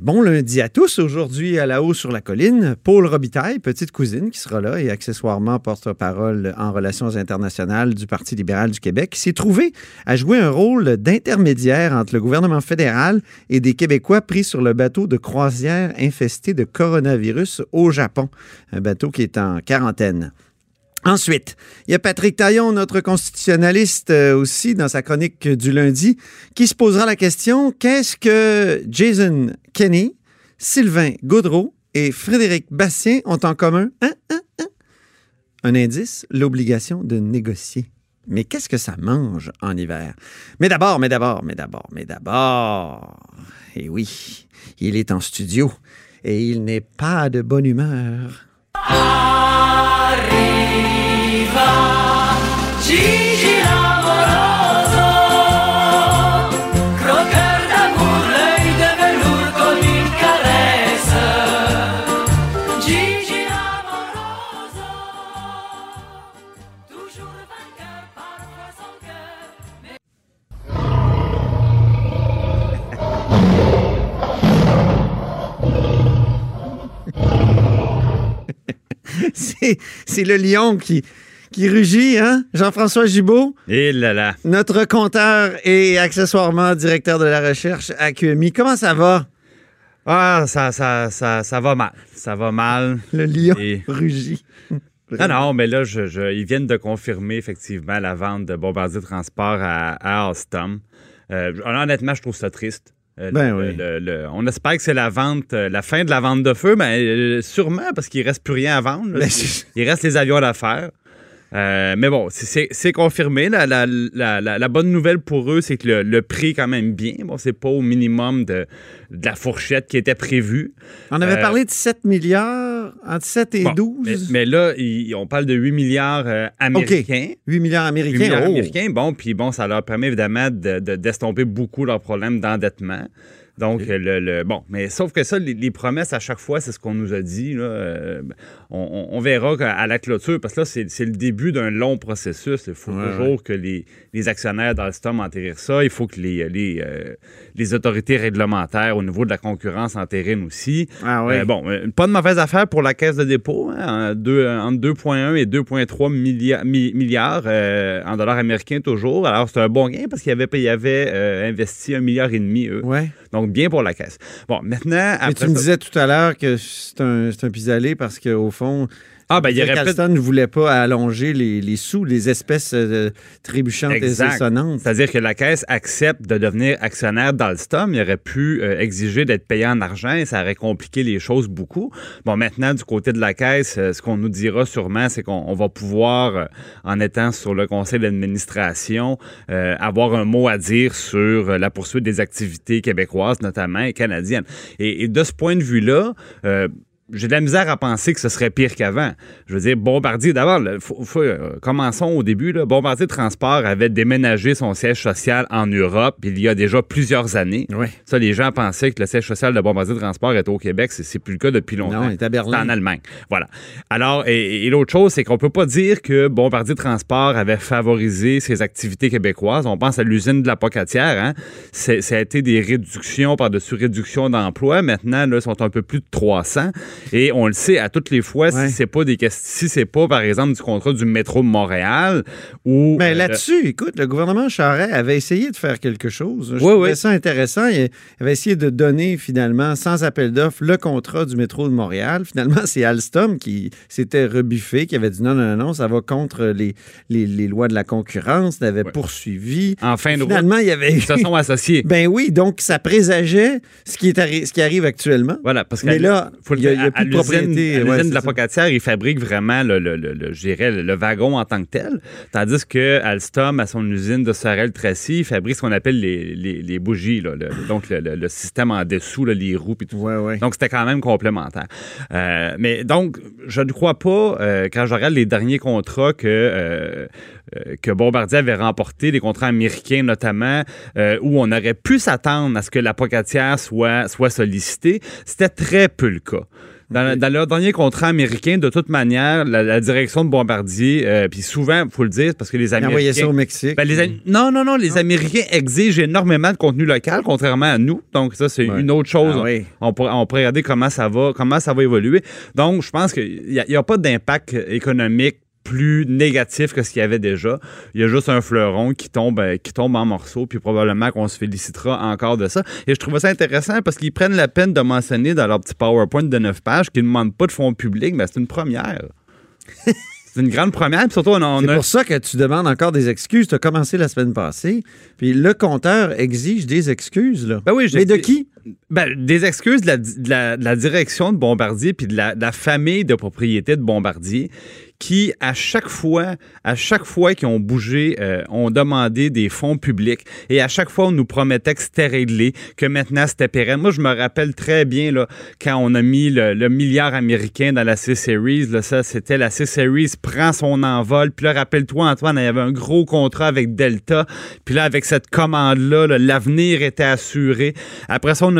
Bon lundi à tous. Aujourd'hui, à la haut sur la colline, Paul Robitaille, petite cousine qui sera là et accessoirement porte-parole en relations internationales du Parti libéral du Québec, s'est trouvé à jouer un rôle d'intermédiaire entre le gouvernement fédéral et des Québécois pris sur le bateau de croisière infesté de coronavirus au Japon, un bateau qui est en quarantaine. Ensuite, il y a Patrick Taillon, notre constitutionnaliste euh, aussi, dans sa chronique du lundi, qui se posera la question qu'est-ce que Jason Kenney, Sylvain Gaudreau et Frédéric Bastien ont en commun? Hein, hein, hein? Un indice l'obligation de négocier. Mais qu'est-ce que ça mange en hiver? Mais d'abord, mais d'abord, mais d'abord, mais d'abord. Et oui, il est en studio et il n'est pas de bonne humeur. C'est le lion qui, qui rugit, hein? Jean-François Gibault, Et là là. notre compteur et accessoirement directeur de la recherche à QMI. Comment ça va? Ah, ça, ça, ça, ça va mal. Ça va mal. Le lion Et- rugit. Non, non, mais là, je, je- ils viennent de confirmer effectivement la vente de Bombardier Transport à, à Alstom. Euh, honnêtement, je trouve ça triste. Euh, Ben le- oui. le- le- on espère que c'est la vente, euh, la fin de la vente de feu, mais euh, sûrement parce qu'il reste plus rien à vendre. là. Ben, Il reste les avions à faire. Euh, mais bon, c'est- confirmé. La, la- la- la- la bonne nouvelle pour eux, c'est que le, le prix est quand même bien. Bon, c'est pas au minimum de, de la fourchette qui était prévue. On avait Euh, parlé de 7 milliards, entre 7 et Bon, 12. Mais, mais là, ils- on parle de 8 milliards euh, américains. 8 milliards 8 américains. milliards oh. américains. Bon, puis bon, ça leur permet évidemment de- de- d'estomper beaucoup leurs problèmes d'endettement. Donc, le, le- bon, mais sauf que ça, les, les promesses à chaque fois, c'est ce qu'on nous a dit. là. Euh, on, on- verra à la clôture, parce que là, c'est le début d'un long processus. Il faut Ouais, toujours que les, les actionnaires d'Alstom enterrent ça. Il faut que les, les, euh, les autorités réglementaires au niveau de la concurrence enterrinent aussi. Ah oui. Euh, bon, pas de mauvaise affaire pour la caisse de dépôt. hein, deux- entre 2,1 et 2,3 millia- mi- milliards en dollars américains toujours. Alors, c'est un bon gain parce qu'ils avaient, ils avaient investi un milliard et demi, eux. Ouais. Donc, bien pour la caisse. Bon, maintenant, Mais après tu me disais tout à l'heure que c'est un, c'est un pis-aller parce qu'au fond, Ah, ben, il y aurait ne voulait pas allonger les, les sous, les espèces euh, trébuchantes Exact. et sonnantes. C'est-à-dire que la Caisse accepte de devenir actionnaire d'Alstom. Il aurait pu euh, exiger d'être payé en argent et ça aurait compliqué les choses beaucoup. Bon, maintenant, du côté de la Caisse, euh, ce qu'on nous dira sûrement, c'est qu'on on va pouvoir, euh, en étant sur le conseil d'administration, avoir un mot à dire sur la poursuite des activités québécoises, notamment, et canadiennes. Et, et de ce point de vue-là, j'ai de la misère à penser que ce serait pire qu'avant. Je veux dire, Bombardier, d'abord, euh, commençons au début. Là. Bombardier Transport avait déménagé son siège social en Europe il y a déjà plusieurs années. Oui. Ça, les gens pensaient que le siège social de Bombardier Transport était au Québec. C'est, plus le cas depuis longtemps. Non, il est à Berlin. C'est en Allemagne. Voilà. Alors, et, et l'autre chose, c'est qu'on peut pas dire que Bombardier Transport avait favorisé ses activités québécoises. On pense à l'usine de la Pocatière. Hein? Ça a été des réductions par-dessus réductions d'emplois. Maintenant, là, ils sont un peu plus de 300. Et on le sait à toutes les fois, Ouais. si c'est pas des si c'est pas, par exemple, du contrat du métro de Montréal ou. Mais euh, là-dessus, écoute, le gouvernement Charest avait essayé de faire quelque chose. Je Oui, trouvais oui. ça intéressant. Il avait essayé de donner finalement, sans appel d'offres, le contrat du métro de Montréal. Finalement, c'est Alstom qui s'était rebuffé, qui avait dit non, non, non, non, ça va contre les, les, les lois de la concurrence, l'avait Ouais. poursuivi. en fin de Finalement, il y avait. ils se sont associés. Ben oui, donc ça présageait ce qui, est arri- ce qui arrive actuellement. Voilà, parce que Mais là, faut le il y a- a plus à de l'usine- propriété. à l'usine Ouais, de la. Pocatière, ils fabriquent vraiment le, le, le, le- je dirais, le, wagon en tant que tel. Tandis que Alstom, à son usine de Sorel-Tracy, il fabrique ce qu'on appelle les, les, les bougies, là, le- donc le, système en dessous, là, les roues et tout Ouais, ouais. donc, c'était quand même complémentaire. Euh, mais donc, je ne crois pas, euh, quand je regarde les derniers contrats que, euh, que Bombardier avait remportés, les contrats américains notamment, où on aurait pu s'attendre à ce que la pocatière soit, soit sollicitée, c'était très peu le cas. Dans, dans leur dernier contrat américain, de toute manière, la, la direction de Bombardier, euh, puis souvent, il faut le dire, parce que les Américains... ça au Mexique. Ben, les non, non, non, les Américains exigent énormément de contenu local, contrairement à nous. Donc, ça, c'est Ouais. une autre chose. Ah oui. on, pourrait, on pourrait regarder comment ça va, comment ça va évoluer. Donc, je pense qu'il n'y a, pas d'impact économique plus négatif que ce qu'il y avait déjà. Il y a juste un fleuron qui tombe, euh, qui tombe en morceaux, puis probablement qu'on se félicitera encore de ça. Et je trouve ça intéressant parce qu'ils prennent la peine de mentionner dans leur petit PowerPoint de 9 pages qu'ils ne demandent pas de fonds publics, mais c'est une première. c'est une grande première, puis surtout, on C'est a- pour ça que tu demandes encore des excuses. Tu as commencé la semaine passée. Puis le compteur exige des excuses. Là. Ben oui, j'ai- Mais de qui? Ben, des excuses de la, de la- de la direction de Bombardier puis de la, de la famille de propriété de Bombardier qui, à chaque fois, à chaque fois qu'ils ont bougé, euh, ont demandé des fonds publics et à chaque fois, on nous promettait que c'était réglé, que maintenant c'était pérenne. Moi, je me rappelle très bien là, quand on a mis le, milliard américain dans la C-Series, là, ça, c'était la C-Series prend son envol. Puis là, rappelle-toi, Antoine, il y avait un gros contrat avec Delta. Puis là, avec cette commande-là, là, l'avenir était assuré. Après ça, on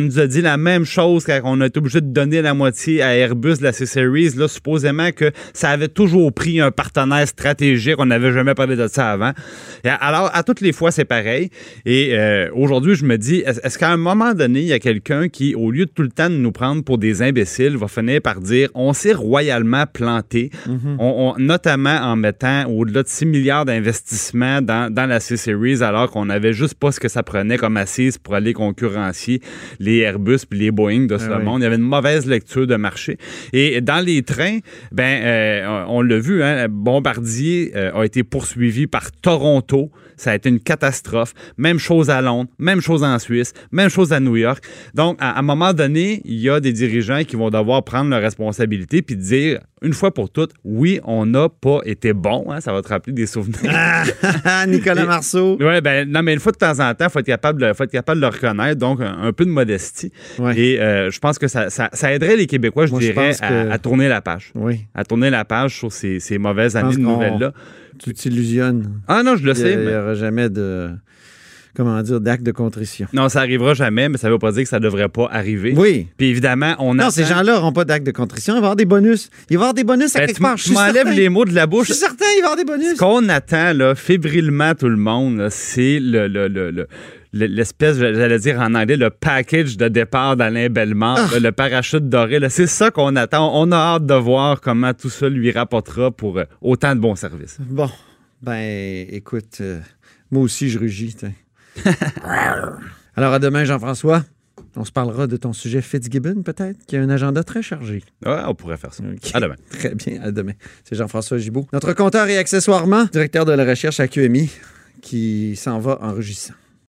nous a dit la même chose quand on a été obligé de donner la moitié à Airbus de la C-Series, là, supposément que ça avait toujours pris un partenaire stratégique. On n'avait jamais parlé de ça avant. Et alors, à toutes les fois, c'est pareil. Et euh, aujourd'hui, je me dis, est- est-ce qu'à un moment donné, il y a quelqu'un qui, au lieu de tout le temps de nous prendre pour des imbéciles, va finir par dire, on s'est royalement planté, on- on- notamment en mettant au-delà de 6 milliards d'investissements dans, dans la C-Series, alors qu'on n'avait juste pas ce que ça prenait comme assise pour aller concurrencier les Airbus puis les Boeing de ce Ah oui. monde. Il y avait une mauvaise lecture de marché. Et dans les trains, ben, euh, on l'a vu, hein, Bombardier euh, a été poursuivi par Toronto. Ça a été une catastrophe. Même chose à Londres, même chose en Suisse, même chose à New York. Donc, à à un moment donné, il y a des dirigeants qui vont devoir prendre leurs responsabilités puis dire, une fois pour toutes, oui, on n'a pas été bon. hein, ça va te rappeler des souvenirs. Ah, Nicolas Marceau. Oui, ben non, mais une fois de temps en temps, il faut être capable de, faut être capable de le reconnaître, donc un, un peu de modestie. Ouais. Et euh, je pense que ça, ça, ça aiderait les Québécois, je Moi, dirais, à, que- à tourner la page. Oui, À tourner la page sur ces, ces mauvaises années de nouvelles-là. tu t'illusionnes. Ah non, je le Il sais. n'y mais- aura jamais de, comment dire, d'acte de contrition. Non, ça arrivera jamais, mais ça ne veut pas dire que ça ne devrait pas arriver. Oui. Puis évidemment, on Non, attend- ces gens-là n'auront pas d'acte de contrition. Il va y avoir des bonus. Il va y avoir des bonus à Ben, quelque tu part. Je tu m'enlèves les mots de la Je bouche. suis certain, il va y avoir des bonus. Ce qu'on attend là, fébrilement tout le monde, c'est le, le- le- le- le- l'espèce, j'allais dire en anglais, le package de départ d'Alain Bellemare, Ah. le parachute doré. C'est ça qu'on attend. On a hâte de voir comment tout ça lui rapportera pour euh, autant de bons services. Bon, ben, écoute, euh, moi aussi, je rugis. Alors, à demain, Jean-François. On se parlera de ton sujet Fitzgibbon, peut-être, qui a un agenda très chargé. Ouais, on pourrait faire ça. À demain. Très bien, à demain. C'est Jean-François Gibault, notre compteur et accessoirement directeur de la recherche à QMI, qui s'en va en rugissant.